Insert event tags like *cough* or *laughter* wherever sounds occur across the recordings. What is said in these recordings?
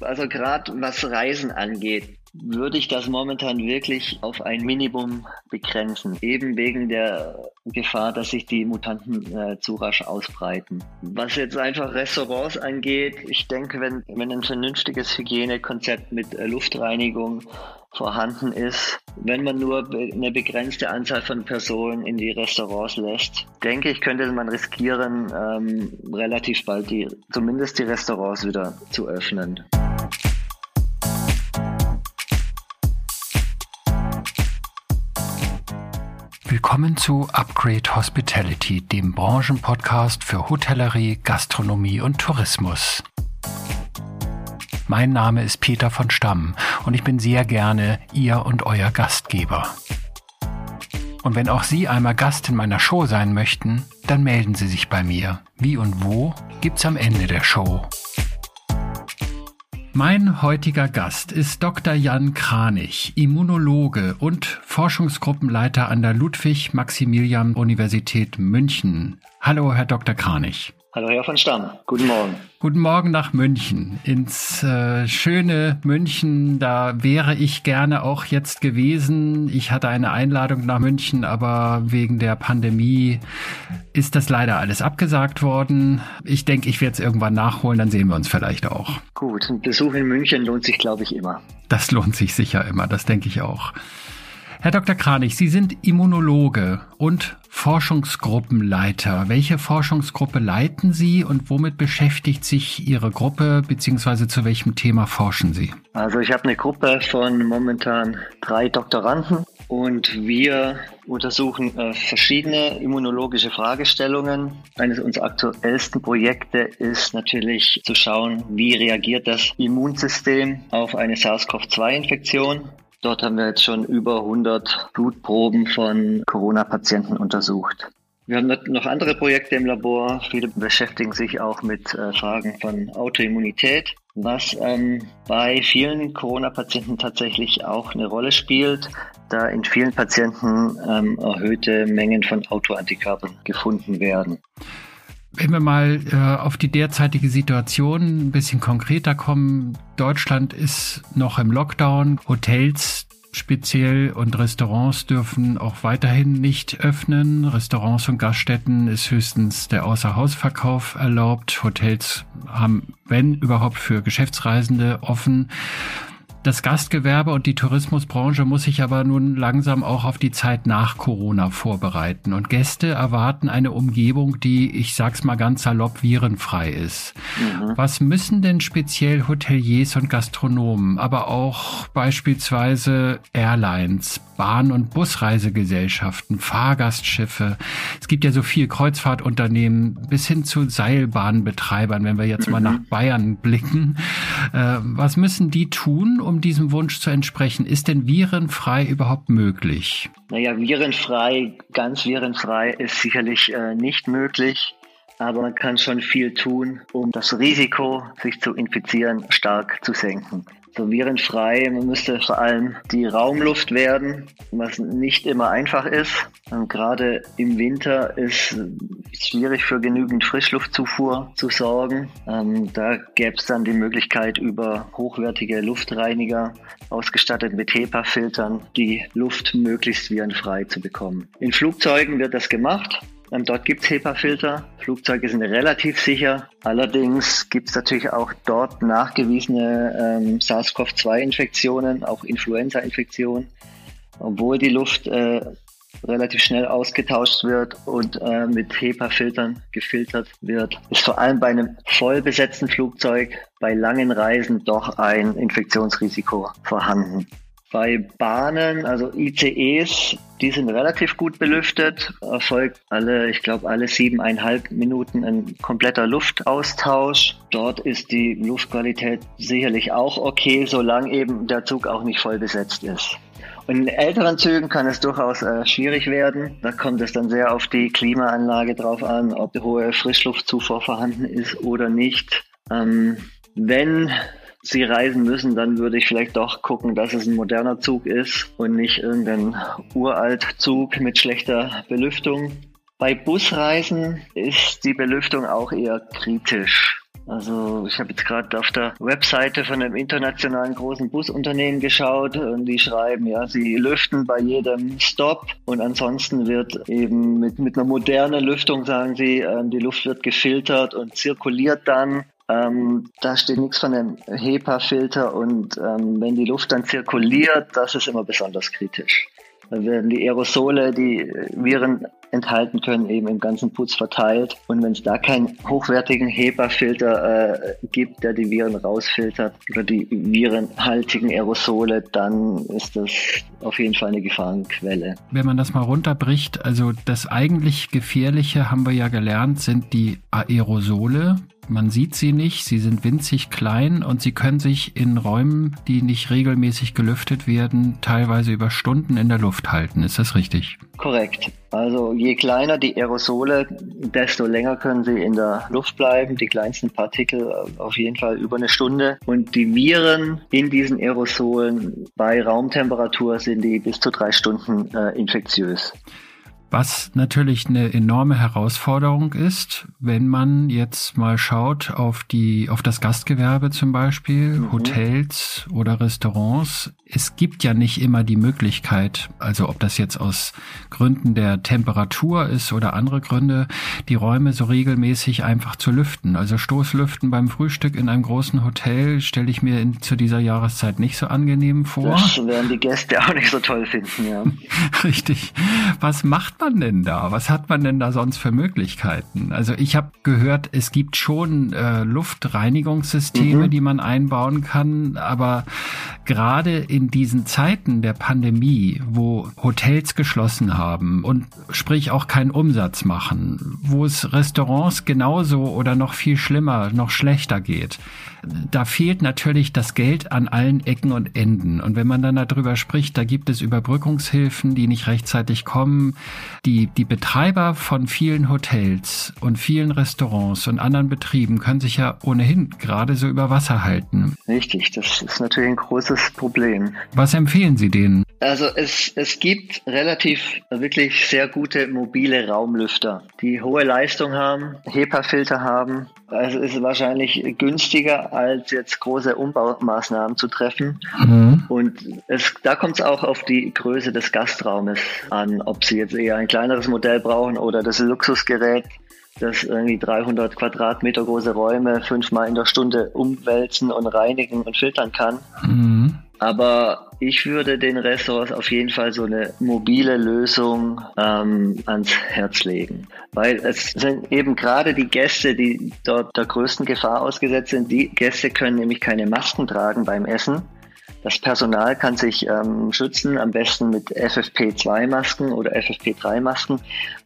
Also gerade was Reisen angeht, würde ich das momentan wirklich auf ein Minimum begrenzen, eben wegen der Gefahr, dass sich die Mutanten äh, zu rasch ausbreiten. Was jetzt einfach Restaurants angeht, ich denke, wenn, wenn ein vernünftiges Hygienekonzept mit äh, Luftreinigung vorhanden ist, wenn man nur eine begrenzte Anzahl von Personen in die Restaurants lässt, denke ich, könnte man riskieren, ähm, relativ bald die, zumindest die Restaurants wieder zu öffnen. Willkommen zu Upgrade Hospitality, dem Branchenpodcast für Hotellerie, Gastronomie und Tourismus. Mein Name ist Peter von Stamm und ich bin sehr gerne Ihr und Euer Gastgeber. Und wenn auch Sie einmal Gast in meiner Show sein möchten, dann melden Sie sich bei mir. Wie und wo gibt's am Ende der Show. Mein heutiger Gast ist Dr. Jan Kranich, Immunologe und Forschungsgruppenleiter an der Ludwig-Maximilian-Universität München. Hallo, Herr Dr. Kranich. Hallo Herr von Stamm, guten Morgen. Guten Morgen nach München, ins äh, schöne München. Da wäre ich gerne auch jetzt gewesen. Ich hatte eine Einladung nach München, aber wegen der Pandemie ist das leider alles abgesagt worden. Ich denke, ich werde es irgendwann nachholen, dann sehen wir uns vielleicht auch. Gut, ein Besuch in München lohnt sich, glaube ich, immer. Das lohnt sich sicher immer, das denke ich auch. Herr Dr. Kranich, Sie sind Immunologe und Forschungsgruppenleiter. Welche Forschungsgruppe leiten Sie und womit beschäftigt sich Ihre Gruppe bzw. zu welchem Thema forschen Sie? Also ich habe eine Gruppe von momentan drei Doktoranden und wir untersuchen äh, verschiedene immunologische Fragestellungen. Eines unserer aktuellsten Projekte ist natürlich zu schauen, wie reagiert das Immunsystem auf eine SARS-CoV-2-Infektion. Dort haben wir jetzt schon über 100 Blutproben von Corona-Patienten untersucht. Wir haben noch andere Projekte im Labor. Viele beschäftigen sich auch mit äh, Fragen von Autoimmunität, was ähm, bei vielen Corona-Patienten tatsächlich auch eine Rolle spielt, da in vielen Patienten ähm, erhöhte Mengen von Autoantikörpern gefunden werden. Wenn wir mal äh, auf die derzeitige Situation ein bisschen konkreter kommen, Deutschland ist noch im Lockdown, Hotels speziell und Restaurants dürfen auch weiterhin nicht öffnen. Restaurants und Gaststätten ist höchstens der Außerhausverkauf erlaubt. Hotels haben, wenn überhaupt, für Geschäftsreisende offen. Das Gastgewerbe und die Tourismusbranche muss sich aber nun langsam auch auf die Zeit nach Corona vorbereiten. Und Gäste erwarten eine Umgebung, die, ich sag's mal ganz salopp, virenfrei ist. Mhm. Was müssen denn speziell Hoteliers und Gastronomen, aber auch beispielsweise Airlines, Bahn- und Busreisegesellschaften, Fahrgastschiffe, es gibt ja so viel Kreuzfahrtunternehmen bis hin zu Seilbahnbetreibern, wenn wir jetzt mhm. mal nach Bayern blicken. Äh, was müssen die tun, um diesem Wunsch zu entsprechen? Ist denn virenfrei überhaupt möglich? Naja, virenfrei, ganz virenfrei ist sicherlich äh, nicht möglich. Aber man kann schon viel tun, um das Risiko, sich zu infizieren, stark zu senken so virenfrei. Man müsste vor allem die Raumluft werden, was nicht immer einfach ist. Und gerade im Winter ist es schwierig für genügend Frischluftzufuhr zu sorgen. Ähm, da gäbe es dann die Möglichkeit, über hochwertige Luftreiniger ausgestattet mit HEPA-Filtern die Luft möglichst virenfrei zu bekommen. In Flugzeugen wird das gemacht. Dort gibt es HEPA-Filter. Flugzeuge sind relativ sicher. Allerdings gibt es natürlich auch dort nachgewiesene ähm, SARS-CoV-2-Infektionen, auch Influenza-Infektionen. Obwohl die Luft äh, relativ schnell ausgetauscht wird und äh, mit HEPA-Filtern gefiltert wird, ist vor allem bei einem voll besetzten Flugzeug bei langen Reisen doch ein Infektionsrisiko vorhanden. Bei Bahnen, also ICEs, die sind relativ gut belüftet, erfolgt alle, ich glaube, alle siebeneinhalb Minuten ein kompletter Luftaustausch. Dort ist die Luftqualität sicherlich auch okay, solange eben der Zug auch nicht voll besetzt ist. Und in älteren Zügen kann es durchaus äh, schwierig werden. Da kommt es dann sehr auf die Klimaanlage drauf an, ob hohe Frischluftzufuhr vorhanden ist oder nicht. Ähm, wenn Sie reisen müssen, dann würde ich vielleicht doch gucken, dass es ein moderner Zug ist und nicht irgendein uralt Zug mit schlechter Belüftung. Bei Busreisen ist die Belüftung auch eher kritisch. Also ich habe jetzt gerade auf der Webseite von einem internationalen großen Busunternehmen geschaut und die schreiben, ja, sie lüften bei jedem Stop und ansonsten wird eben mit, mit einer modernen Lüftung, sagen sie, ähm, die Luft wird gefiltert und zirkuliert dann ähm, da steht nichts von einem HEPA-Filter und ähm, wenn die Luft dann zirkuliert, das ist immer besonders kritisch. Da werden die Aerosole, die Viren enthalten können, eben im ganzen Putz verteilt. Und wenn es da keinen hochwertigen HEPA-Filter äh, gibt, der die Viren rausfiltert oder die virenhaltigen Aerosole, dann ist das auf jeden Fall eine Gefahrenquelle. Wenn man das mal runterbricht, also das eigentlich Gefährliche, haben wir ja gelernt, sind die Aerosole. Man sieht sie nicht, sie sind winzig klein und sie können sich in Räumen, die nicht regelmäßig gelüftet werden, teilweise über Stunden in der Luft halten. Ist das richtig? Korrekt. Also je kleiner die Aerosole, desto länger können sie in der Luft bleiben. Die kleinsten Partikel auf jeden Fall über eine Stunde. Und die Viren in diesen Aerosolen bei Raumtemperatur sind die bis zu drei Stunden äh, infektiös. Was natürlich eine enorme Herausforderung ist, wenn man jetzt mal schaut auf die, auf das Gastgewerbe zum Beispiel, mhm. Hotels oder Restaurants. Es gibt ja nicht immer die Möglichkeit, also ob das jetzt aus Gründen der Temperatur ist oder andere Gründe, die Räume so regelmäßig einfach zu lüften. Also Stoßlüften beim Frühstück in einem großen Hotel stelle ich mir in, zu dieser Jahreszeit nicht so angenehm vor. Das werden die Gäste auch nicht so toll finden, ja. *laughs* Richtig. Was macht man denn da? Was hat man denn da sonst für Möglichkeiten? Also ich habe gehört, es gibt schon äh, Luftreinigungssysteme, mhm. die man einbauen kann, aber gerade in diesen Zeiten der Pandemie, wo Hotels geschlossen haben und sprich auch keinen Umsatz machen, wo es Restaurants genauso oder noch viel schlimmer, noch schlechter geht, da fehlt natürlich das Geld an allen Ecken und Enden. Und wenn man dann darüber spricht, da gibt es Überbrückungshilfen, die nicht rechtzeitig kommen. Die, die Betreiber von vielen Hotels und vielen Restaurants und anderen Betrieben können sich ja ohnehin gerade so über Wasser halten. Richtig, das ist natürlich ein großes Problem. Was empfehlen Sie denen? Also es, es gibt relativ wirklich sehr gute mobile Raumlüfter, die hohe Leistung haben, HEPA-Filter haben. Also ist wahrscheinlich günstiger, als jetzt große Umbaumaßnahmen zu treffen. Mhm. Und es, da kommt es auch auf die Größe des Gastraumes an, ob Sie jetzt eher ein kleineres Modell brauchen oder das Luxusgerät das irgendwie 300 Quadratmeter große Räume fünfmal in der Stunde umwälzen und reinigen und filtern kann. Mhm. Aber ich würde den Ressorts auf jeden Fall so eine mobile Lösung ähm, ans Herz legen. Weil es sind eben gerade die Gäste, die dort der größten Gefahr ausgesetzt sind. Die Gäste können nämlich keine Masken tragen beim Essen. Das Personal kann sich ähm, schützen, am besten mit FFP2-Masken oder FFP3-Masken.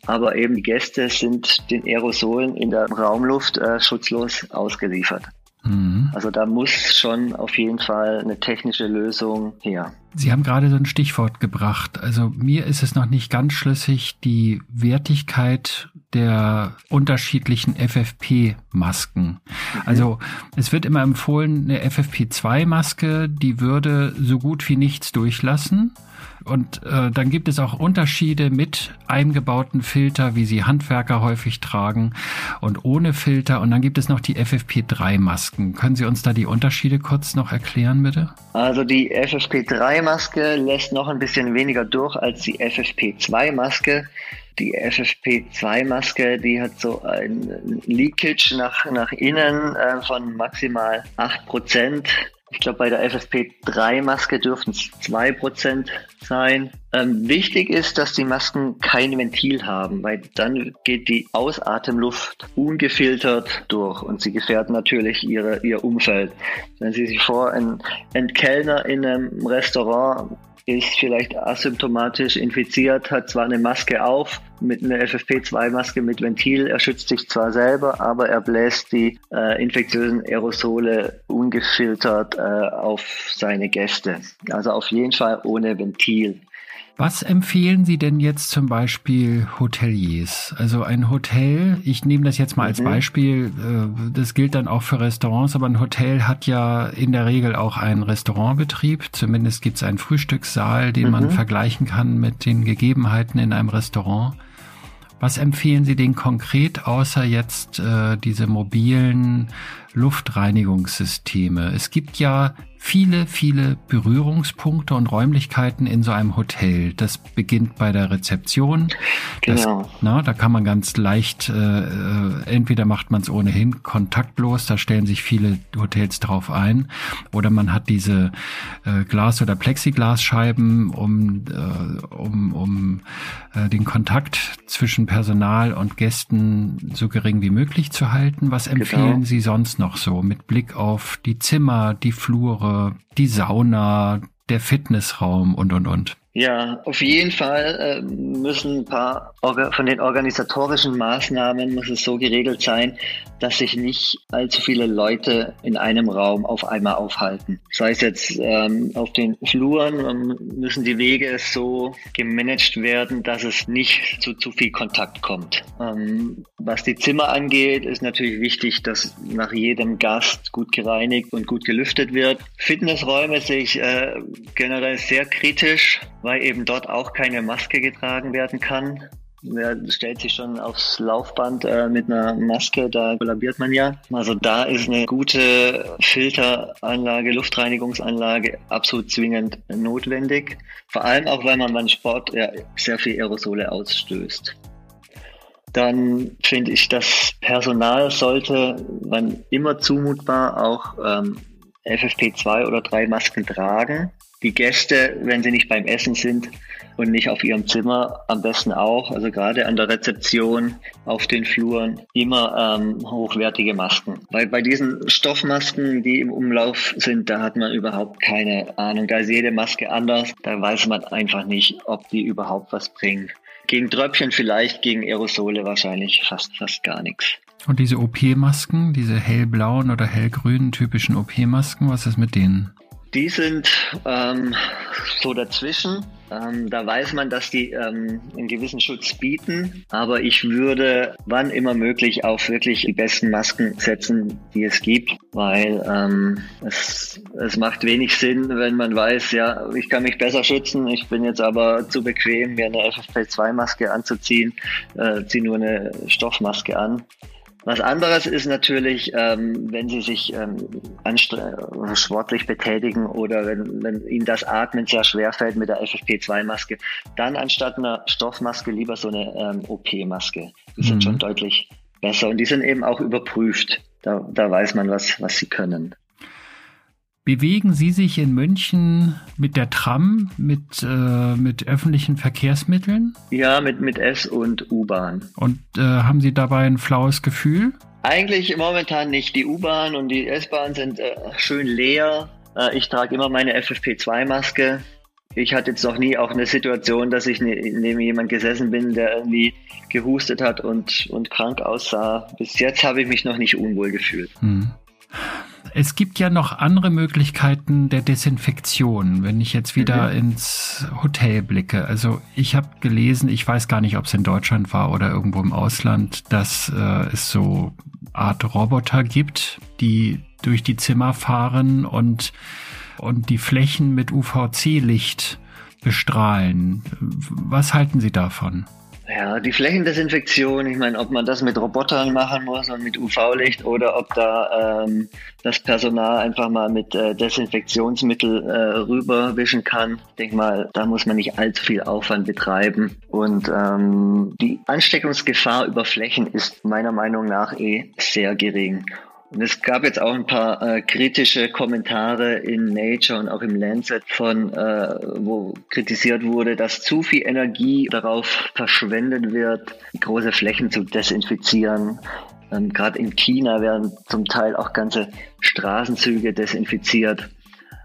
Aber eben die Gäste sind den Aerosolen in der Raumluft äh, schutzlos ausgeliefert. Mhm. Also da muss schon auf jeden Fall eine technische Lösung her. Sie haben gerade so ein Stichwort gebracht. Also mir ist es noch nicht ganz schlüssig, die Wertigkeit der unterschiedlichen FFP-Masken. Mhm. Also es wird immer empfohlen, eine FFP2-Maske, die würde so gut wie nichts durchlassen. Und äh, dann gibt es auch Unterschiede mit eingebauten Filter, wie sie Handwerker häufig tragen und ohne Filter. Und dann gibt es noch die FFP3-Masken. Können Sie uns da die Unterschiede kurz noch erklären, bitte? Also die FFP3-Maske lässt noch ein bisschen weniger durch als die FFP2-Maske. Die FFP2-Maske, die hat so ein Leakage nach, nach innen äh, von maximal 8%. Ich glaube, bei der FFP3-Maske dürften es 2% sein. Ähm, wichtig ist, dass die Masken kein Ventil haben, weil dann geht die Ausatemluft ungefiltert durch und sie gefährden natürlich ihre, ihr Umfeld. Wenn Sie sich vor, ein, ein Kellner in einem Restaurant ist vielleicht asymptomatisch infiziert, hat zwar eine Maske auf, mit einer FFP2-Maske mit Ventil, er schützt sich zwar selber, aber er bläst die äh, infektiösen Aerosole ungefiltert äh, auf seine Gäste. Also auf jeden Fall ohne Ventil. Was empfehlen Sie denn jetzt zum Beispiel Hoteliers? Also ein Hotel, ich nehme das jetzt mal als mhm. Beispiel, äh, das gilt dann auch für Restaurants, aber ein Hotel hat ja in der Regel auch einen Restaurantbetrieb. Zumindest gibt es einen Frühstückssaal, den mhm. man vergleichen kann mit den Gegebenheiten in einem Restaurant. Was empfehlen Sie denn konkret, außer jetzt äh, diese mobilen Luftreinigungssysteme? Es gibt ja viele, viele Berührungspunkte und Räumlichkeiten in so einem Hotel. Das beginnt bei der Rezeption. Genau. Das, na, da kann man ganz leicht, äh, äh entweder macht man es ohnehin kontaktlos, da stellen sich viele Hotels drauf ein, oder man hat diese äh, Glas- oder Plexiglasscheiben, um, äh, um, um äh, den Kontakt zwischen Personal und Gästen so gering wie möglich zu halten. Was genau. empfehlen genau. Sie sonst noch so mit Blick auf die Zimmer, die Flure? Die Sauna, der Fitnessraum und, und, und. Ja, auf jeden Fall äh, müssen ein paar von den organisatorischen Maßnahmen muss es so geregelt sein, dass sich nicht allzu viele Leute in einem Raum auf einmal aufhalten. Sei es jetzt ähm, auf den Fluren ähm, müssen die Wege so gemanagt werden, dass es nicht zu zu viel Kontakt kommt. Ähm, was die Zimmer angeht, ist natürlich wichtig, dass nach jedem Gast gut gereinigt und gut gelüftet wird. Fitnessräume sehe ich äh, generell sehr kritisch weil eben dort auch keine Maske getragen werden kann. Wer stellt sich schon aufs Laufband äh, mit einer Maske, da kollabiert man ja. Also da ist eine gute Filteranlage, Luftreinigungsanlage absolut zwingend notwendig. Vor allem auch, weil man beim Sport ja sehr viel Aerosole ausstößt. Dann finde ich, das Personal sollte man immer zumutbar auch ähm, FFP2 oder 3 Masken tragen die Gäste, wenn sie nicht beim Essen sind und nicht auf ihrem Zimmer, am besten auch, also gerade an der Rezeption, auf den Fluren, immer ähm, hochwertige Masken. Weil bei diesen Stoffmasken, die im Umlauf sind, da hat man überhaupt keine Ahnung. Da ist jede Maske anders, da weiß man einfach nicht, ob die überhaupt was bringen. Gegen Tröpfchen vielleicht, gegen Aerosole wahrscheinlich fast, fast gar nichts. Und diese OP-Masken, diese hellblauen oder hellgrünen typischen OP-Masken, was ist mit denen? Die sind ähm, so dazwischen. Ähm, da weiß man, dass die ähm, einen gewissen Schutz bieten. Aber ich würde, wann immer möglich, auf wirklich die besten Masken setzen, die es gibt, weil ähm, es, es macht wenig Sinn, wenn man weiß, ja, ich kann mich besser schützen. Ich bin jetzt aber zu bequem, mir eine FFP2-Maske anzuziehen, äh, ziehe nur eine Stoffmaske an. Was anderes ist natürlich, ähm, wenn Sie sich ähm, sportlich betätigen oder wenn, wenn Ihnen das Atmen sehr schwer fällt mit der FFP2-Maske, dann anstatt einer Stoffmaske lieber so eine ähm, OP-Maske. Die mhm. sind schon deutlich besser und die sind eben auch überprüft. Da, da weiß man, was, was sie können. Bewegen Sie sich in München mit der Tram, mit, äh, mit öffentlichen Verkehrsmitteln? Ja, mit, mit S- und U-Bahn. Und äh, haben Sie dabei ein flaues Gefühl? Eigentlich momentan nicht. Die U-Bahn und die S-Bahn sind äh, schön leer. Äh, ich trage immer meine FFP2-Maske. Ich hatte jetzt noch nie auch eine Situation, dass ich ne, neben jemand gesessen bin, der irgendwie gehustet hat und, und krank aussah. Bis jetzt habe ich mich noch nicht unwohl gefühlt. Hm. Es gibt ja noch andere Möglichkeiten der Desinfektion, wenn ich jetzt wieder mhm. ins Hotel blicke. Also ich habe gelesen, ich weiß gar nicht, ob es in Deutschland war oder irgendwo im Ausland, dass äh, es so Art Roboter gibt, die durch die Zimmer fahren und, und die Flächen mit UVC-Licht bestrahlen. Was halten Sie davon? Ja, die Flächendesinfektion, ich meine, ob man das mit Robotern machen muss und mit UV-Licht oder ob da ähm, das Personal einfach mal mit äh, Desinfektionsmittel äh, rüberwischen kann. Ich denke mal, da muss man nicht allzu viel Aufwand betreiben. Und ähm, die Ansteckungsgefahr über Flächen ist meiner Meinung nach eh sehr gering. Und es gab jetzt auch ein paar äh, kritische Kommentare in Nature und auch im Lancet von, äh, wo kritisiert wurde, dass zu viel Energie darauf verschwendet wird, große Flächen zu desinfizieren. Ähm, Gerade in China werden zum Teil auch ganze Straßenzüge desinfiziert.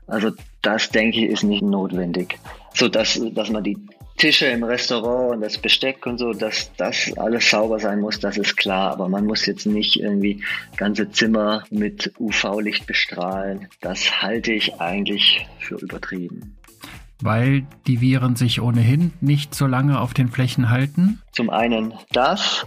Also das denke ich ist nicht notwendig, so dass dass man die Tische im Restaurant und das Besteck und so, dass das alles sauber sein muss, das ist klar. Aber man muss jetzt nicht irgendwie ganze Zimmer mit UV-Licht bestrahlen. Das halte ich eigentlich für übertrieben. Weil die Viren sich ohnehin nicht so lange auf den Flächen halten? Zum einen das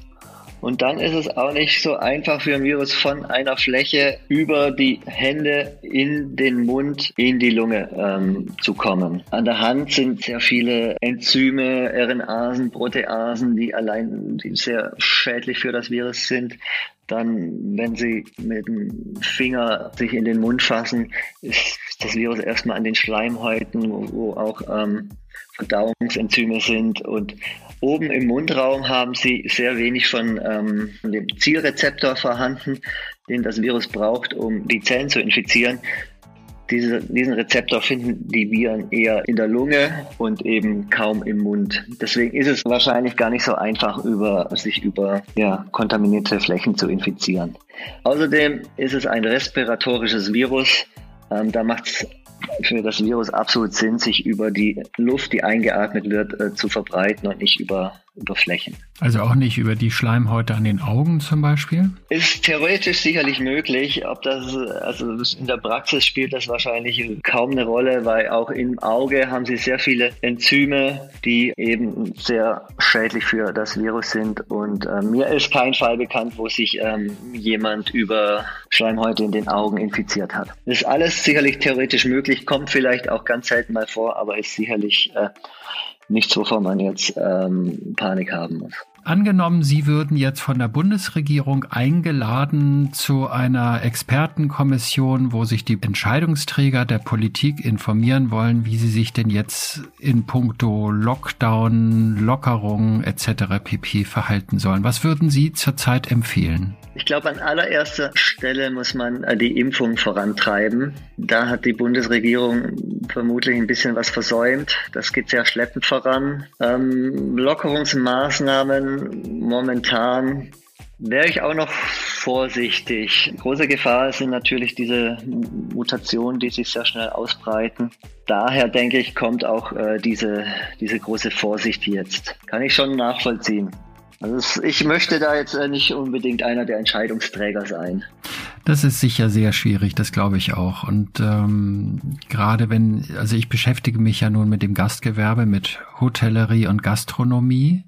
Und dann ist es auch nicht so einfach für ein Virus von einer Fläche über die Hände in den Mund, in die Lunge ähm, zu kommen. An der Hand sind sehr viele Enzyme, RNAsen, Proteasen, die allein die sehr schädlich für das Virus sind. Dann, wenn Sie mit dem Finger sich in den Mund fassen, ist das Virus erstmal an den Schleimhäuten, wo, wo auch ähm, Verdauungsenzyme sind. Und oben im Mundraum haben Sie sehr wenig von ähm, dem Zielrezeptor vorhanden, den das Virus braucht, um die Zellen zu infizieren. Diese, diesen Rezeptor finden die Viren eher in der Lunge und eben kaum im Mund. Deswegen ist es wahrscheinlich gar nicht so einfach, über, sich über ja, kontaminierte Flächen zu infizieren. Außerdem ist es ein respiratorisches Virus. Ähm, da macht es für das Virus absolut Sinn, sich über die Luft, die eingeatmet wird, äh, zu verbreiten und nicht über über Flächen. Also auch nicht über die Schleimhäute an den Augen zum Beispiel? Ist theoretisch sicherlich möglich. Ob das, also in der Praxis spielt das wahrscheinlich kaum eine Rolle, weil auch im Auge haben sie sehr viele Enzyme, die eben sehr schädlich für das Virus sind. Und äh, mir ist kein Fall bekannt, wo sich ähm, jemand über Schleimhäute in den Augen infiziert hat. Das ist alles sicherlich theoretisch möglich, kommt vielleicht auch ganz selten mal vor, aber ist sicherlich äh, nichts, wovon man jetzt ähm, Panik haben muss. Angenommen, Sie würden jetzt von der Bundesregierung eingeladen zu einer Expertenkommission, wo sich die Entscheidungsträger der Politik informieren wollen, wie sie sich denn jetzt in puncto Lockdown, Lockerung etc. pp verhalten sollen. Was würden Sie zurzeit empfehlen? Ich glaube, an allererster Stelle muss man äh, die Impfung vorantreiben. Da hat die Bundesregierung vermutlich ein bisschen was versäumt. Das geht sehr schleppend voran. Ähm, Lockerungsmaßnahmen momentan wäre ich auch noch vorsichtig. Große Gefahr sind natürlich diese Mutationen, die sich sehr schnell ausbreiten. Daher denke ich, kommt auch äh, diese, diese große Vorsicht jetzt. Kann ich schon nachvollziehen. Also ich möchte da jetzt äh, nicht unbedingt einer der Entscheidungsträger sein. Das ist sicher sehr schwierig, das glaube ich auch. Und ähm, gerade wenn, also ich beschäftige mich ja nun mit dem Gastgewerbe, mit Hotellerie und Gastronomie.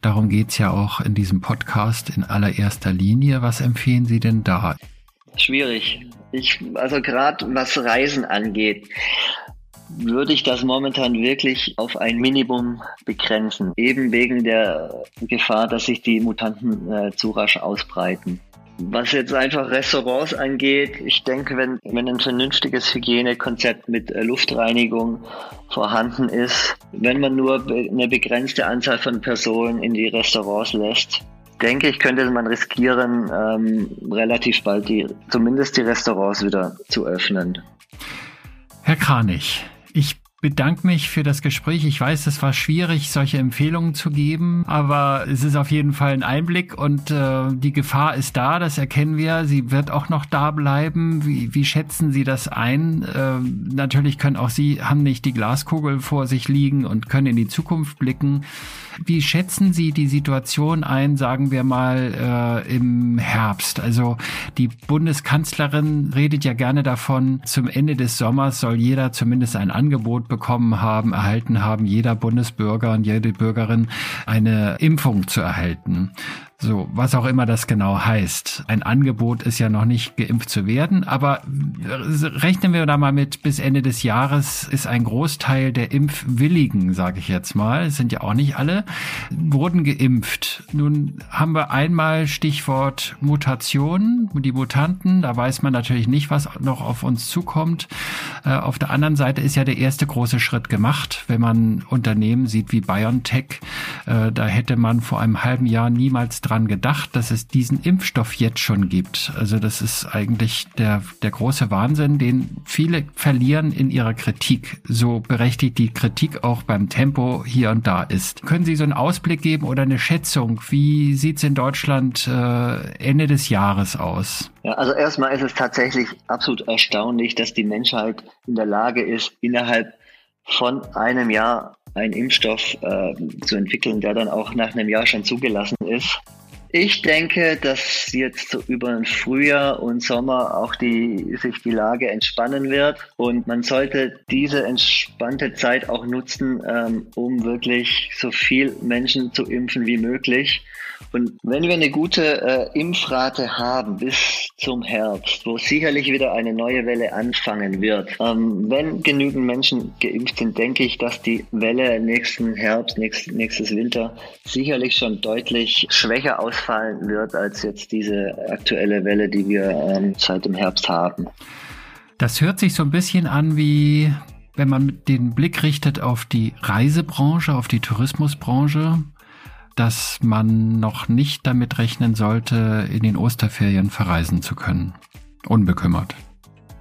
Darum geht's ja auch in diesem Podcast in allererster Linie. Was empfehlen Sie denn da? Schwierig. Ich, also gerade was Reisen angeht, würde ich das momentan wirklich auf ein Minimum begrenzen. Eben wegen der Gefahr, dass sich die Mutanten äh, zu rasch ausbreiten. Was jetzt einfach Restaurants angeht, ich denke, wenn, wenn ein vernünftiges Hygienekonzept mit äh, Luftreinigung vorhanden ist, wenn man nur eine begrenzte Anzahl von Personen in die Restaurants lässt, denke ich, könnte man riskieren, ähm, relativ bald die, zumindest die Restaurants wieder zu öffnen. Herr Kranich, ich bedanke mich für das Gespräch. Ich weiß, es war schwierig, solche Empfehlungen zu geben, aber es ist auf jeden Fall ein Einblick und äh, die Gefahr ist da, das erkennen wir. Sie wird auch noch da bleiben. Wie, wie schätzen Sie das ein? Äh, natürlich können auch Sie, haben nicht die Glaskugel vor sich liegen und können in die Zukunft blicken. Wie schätzen Sie die Situation ein, sagen wir mal, äh, im Herbst? Also die Bundeskanzlerin redet ja gerne davon, zum Ende des Sommers soll jeder zumindest ein Angebot bekommen haben, erhalten haben, jeder Bundesbürger und jede Bürgerin eine Impfung zu erhalten. So, was auch immer das genau heißt. Ein Angebot ist ja noch nicht geimpft zu werden, aber rechnen wir da mal mit, bis Ende des Jahres ist ein Großteil der Impfwilligen, sage ich jetzt mal, sind ja auch nicht alle, wurden geimpft. Nun haben wir einmal Stichwort Mutation, die Mutanten, da weiß man natürlich nicht, was noch auf uns zukommt. Äh, auf der anderen Seite ist ja der erste große Schritt gemacht, wenn man Unternehmen sieht wie BioNTech, äh, da hätte man vor einem halben Jahr niemals dran gedacht, dass es diesen Impfstoff jetzt schon gibt. Also das ist eigentlich der, der große Wahnsinn, den viele verlieren in ihrer Kritik. So berechtigt die Kritik auch beim Tempo hier und da ist. Können Sie so einen Ausblick geben oder eine Schätzung? Wie sieht es in Deutschland äh, Ende des Jahres aus? Ja, also erstmal ist es tatsächlich absolut erstaunlich, dass die Menschheit in der Lage ist, innerhalb von einem Jahr einen Impfstoff äh, zu entwickeln, der dann auch nach einem Jahr schon zugelassen ist Ich denke, dass jetzt so über den Frühjahr und Sommer auch die, sich die Lage entspannen wird und man sollte diese entspannte Zeit auch nutzen, ähm, um wirklich so viel Menschen zu impfen wie möglich. Und wenn wir eine gute äh, Impfrate haben bis zum Herbst, wo sicherlich wieder eine neue Welle anfangen wird, ähm, wenn genügend Menschen geimpft sind, denke ich, dass die Welle nächsten Herbst, nächst, nächstes Winter sicherlich schon deutlich schwächer ausfallen wird als jetzt diese aktuelle Welle, die wir ähm, seit dem Herbst haben. Das hört sich so ein bisschen an wie wenn man den Blick richtet auf die Reisebranche, auf die Tourismusbranche, dass man noch nicht damit rechnen sollte, in den Osterferien verreisen zu können. Unbekümmert.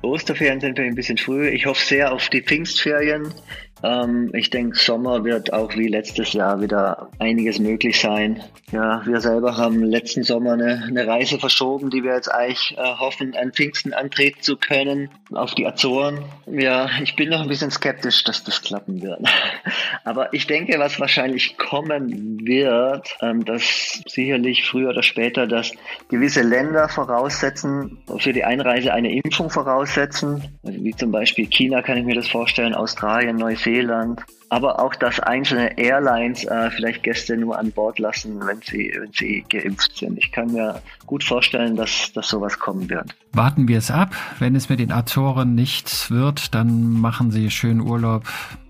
Osterferien sind wir ein bisschen früh. Ich hoffe sehr auf die Pfingstferien. Ähm, ich denke, Sommer wird auch wie letztes Jahr wieder einiges möglich sein. Ja, wir selber haben letzten Sommer eine, eine Reise verschoben, die wir jetzt eigentlich äh, hoffen, an Pfingsten antreten zu können, auf die Azoren. Ja, ich bin noch ein bisschen skeptisch, dass das klappen wird. *laughs* Aber ich denke, was wahrscheinlich kommen wird, ähm, dass sicherlich früher oder später, dass gewisse Länder voraussetzen, für die Einreise eine Impfung voraussetzen, also wie zum Beispiel China kann ich mir das vorstellen, Australien, Neuseeland, Neuseeland, aber auch, dass einzelne Airlines äh, vielleicht Gäste nur an Bord lassen, wenn sie, wenn sie geimpft sind. Ich kann mir gut vorstellen, dass, dass sowas kommen wird. Warten wir es ab. Wenn es mit den Azoren nichts wird, dann machen Sie schön Urlaub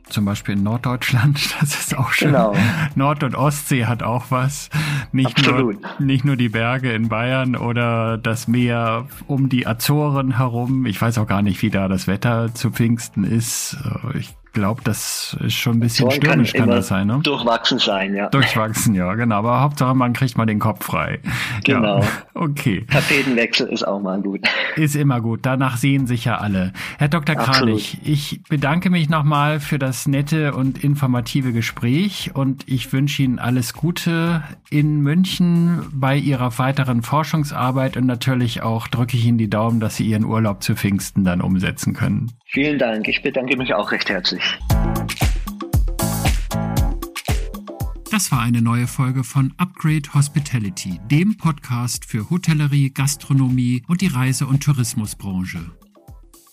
zum Beispiel in Norddeutschland, *laughs* das ist auch schön. Genau. Nord- und Ostsee hat auch was. Nicht Absolut. nur, nicht nur die Berge in Bayern oder das Meer um die Azoren herum. Ich weiß auch gar nicht, wie da das Wetter zu Pfingsten ist. Ich glaube, das ist schon ein bisschen Zorn stürmisch, kann, kann das sein, ne? Durchwachsen sein, ja. Durchwachsen, ja, genau. Aber Hauptsache, man kriegt mal den Kopf frei. Genau. Ja. Okay. Tapetenwechsel ist auch mal gut. Ist immer gut. Danach sehen sich ja alle. Herr Dr. Kranich, ich bedanke mich nochmal für das nette und informative Gespräch und ich wünsche Ihnen alles Gute in München bei Ihrer weiteren Forschungsarbeit und natürlich auch drücke ich Ihnen die Daumen, dass Sie Ihren Urlaub zu Pfingsten dann umsetzen können. Vielen Dank. Ich bedanke mich auch recht herzlich. Das war eine neue Folge von Upgrade Hospitality, dem Podcast für Hotellerie, Gastronomie und die Reise- und Tourismusbranche.